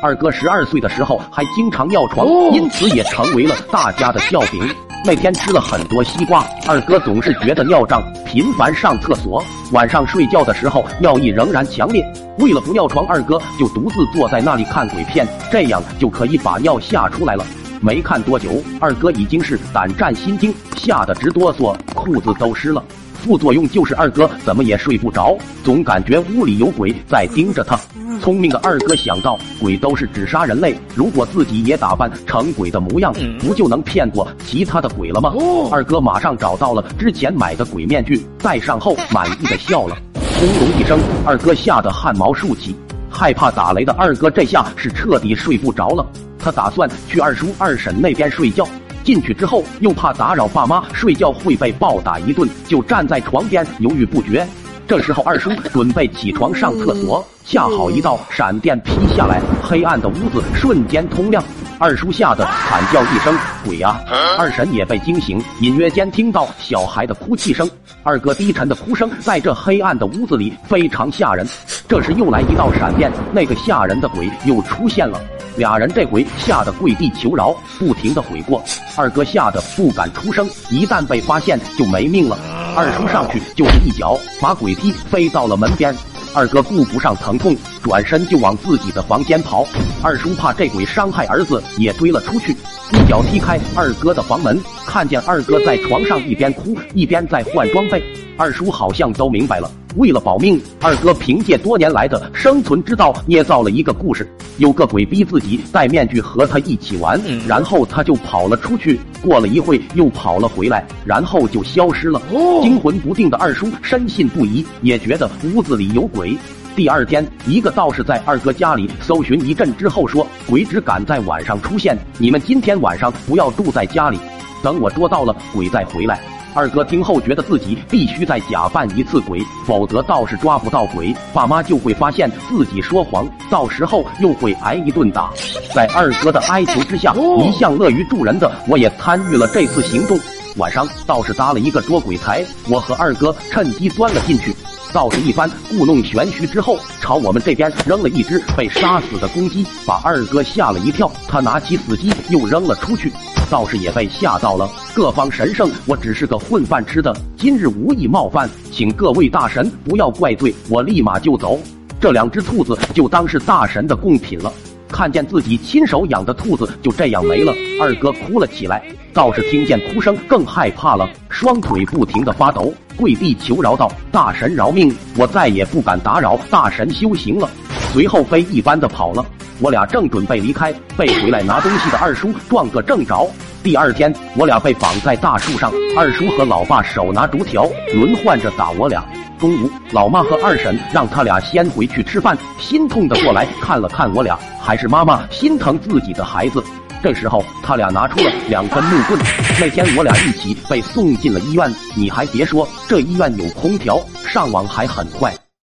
二哥十二岁的时候还经常尿床，因此也成为了大家的笑柄。那天吃了很多西瓜，二哥总是觉得尿胀，频繁上厕所。晚上睡觉的时候，尿意仍然强烈。为了不尿床，二哥就独自坐在那里看鬼片，这样就可以把尿吓出来了。没看多久，二哥已经是胆战心惊，吓得直哆嗦，裤子都湿了。副作用就是二哥怎么也睡不着，总感觉屋里有鬼在盯着他。聪明的二哥想到，鬼都是只杀人类，如果自己也打扮成鬼的模样，不就能骗过其他的鬼了吗？二哥马上找到了之前买的鬼面具，戴上后满意的笑了。轰隆一声，二哥吓得汗毛竖起，害怕打雷的二哥这下是彻底睡不着了。他打算去二叔二婶那边睡觉。进去之后，又怕打扰爸妈睡觉会被暴打一顿，就站在床边犹豫不决。这时候，二叔准备起床上厕所，恰好一道闪电劈下来，黑暗的屋子瞬间通亮。二叔吓得惨叫一声：“鬼啊！”二婶也被惊醒，隐约间听到小孩的哭泣声。二哥低沉的哭声在这黑暗的屋子里非常吓人。这时又来一道闪电，那个吓人的鬼又出现了。俩人这回吓得跪地求饶，不停的悔过。二哥吓得不敢出声，一旦被发现就没命了。二叔上去就是一脚，把鬼踢飞到了门边。二哥顾不上疼痛，转身就往自己的房间跑。二叔怕这鬼伤害儿子，也追了出去，一脚踢开二哥的房门，看见二哥在床上一边哭一边在换装备。二叔好像都明白了。为了保命，二哥凭借多年来的生存之道捏造了一个故事：有个鬼逼自己戴面具和他一起玩，然后他就跑了出去。过了一会又跑了回来，然后就消失了。惊魂不定的二叔深信不疑，也觉得屋子里有鬼。第二天，一个道士在二哥家里搜寻一阵之后说：“鬼只敢在晚上出现，你们今天晚上不要住在家里，等我捉到了鬼再回来。”二哥听后觉得自己必须再假扮一次鬼，否则道士抓不到鬼，爸妈就会发现自己说谎，到时候又会挨一顿打。在二哥的哀求之下，一向乐于助人的我也参与了这次行动。晚上，道士搭了一个捉鬼台，我和二哥趁机钻了进去。道士一番故弄玄虚之后，朝我们这边扔了一只被杀死的公鸡，把二哥吓了一跳。他拿起死鸡又扔了出去。道士也被吓到了，各方神圣，我只是个混饭吃的，今日无意冒犯，请各位大神不要怪罪，我立马就走。这两只兔子就当是大神的贡品了。看见自己亲手养的兔子就这样没了，二哥哭了起来。道士听见哭声更害怕了，双腿不停的发抖，跪地求饶道：“大神饶命，我再也不敢打扰大神修行了。”随后飞一般的跑了。我俩正准备离开，被回来拿东西的二叔撞个正着。第二天，我俩被绑在大树上，二叔和老爸手拿竹条，轮换着打我俩。中午，老妈和二婶让他俩先回去吃饭，心痛的过来看了看我俩，还是妈妈心疼自己的孩子。这时候，他俩拿出了两根木棍。那天我俩一起被送进了医院，你还别说，这医院有空调，上网还很快。